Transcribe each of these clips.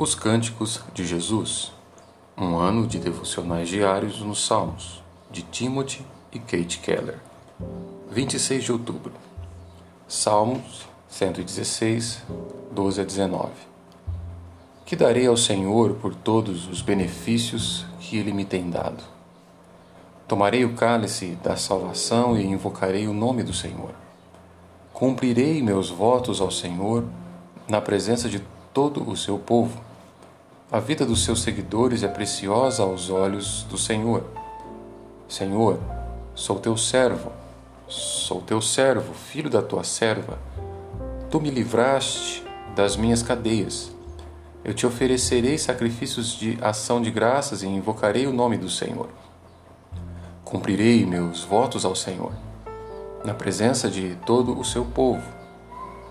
Os Cânticos de Jesus, um ano de devocionais diários nos Salmos, de Timothy e Kate Keller. 26 de outubro. Salmos 116, 12 a 19. Que darei ao Senhor por todos os benefícios que Ele me tem dado? Tomarei o cálice da salvação e invocarei o nome do Senhor. Cumprirei meus votos ao Senhor na presença de todo o seu povo a vida dos seus seguidores é preciosa aos olhos do Senhor. Senhor, sou teu servo, sou teu servo, filho da tua serva. Tu me livraste das minhas cadeias. Eu te oferecerei sacrifícios de ação de graças e invocarei o nome do Senhor. Cumprirei meus votos ao Senhor, na presença de todo o seu povo,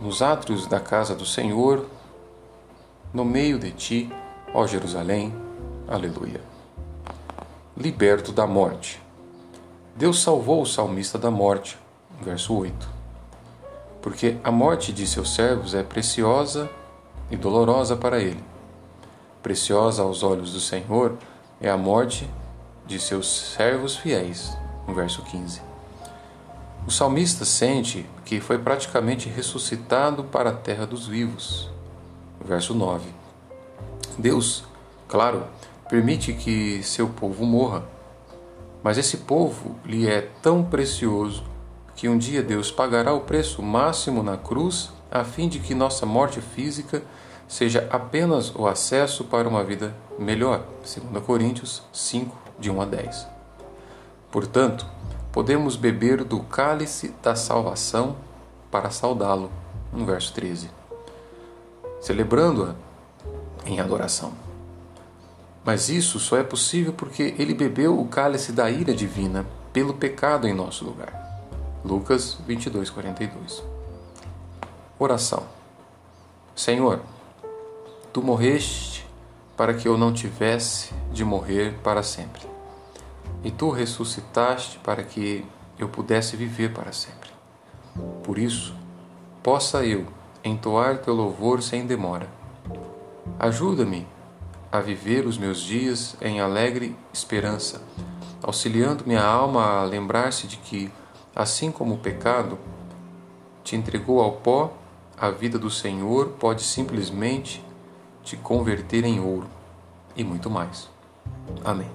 nos átrios da casa do Senhor, no meio de ti Ó Jerusalém, aleluia. Liberto da morte. Deus salvou o salmista da morte, verso 8. Porque a morte de seus servos é preciosa e dolorosa para ele. Preciosa aos olhos do Senhor é a morte de seus servos fiéis, verso 15. O salmista sente que foi praticamente ressuscitado para a terra dos vivos, verso 9 Deus, claro, permite que seu povo morra, mas esse povo lhe é tão precioso que um dia Deus pagará o preço máximo na cruz a fim de que nossa morte física seja apenas o acesso para uma vida melhor. 2 Coríntios 5, de 1 a 10. Portanto, podemos beber do cálice da salvação para saudá-lo, no verso 13. Celebrando-a, em adoração. Mas isso só é possível porque ele bebeu o cálice da ira divina pelo pecado em nosso lugar. Lucas 22, 42. Oração. Senhor, tu morreste para que eu não tivesse de morrer para sempre. E tu ressuscitaste para que eu pudesse viver para sempre. Por isso, possa eu entoar teu louvor sem demora Ajuda-me a viver os meus dias em alegre esperança, auxiliando minha alma a lembrar-se de que, assim como o pecado te entregou ao pó, a vida do Senhor pode simplesmente te converter em ouro e muito mais. Amém.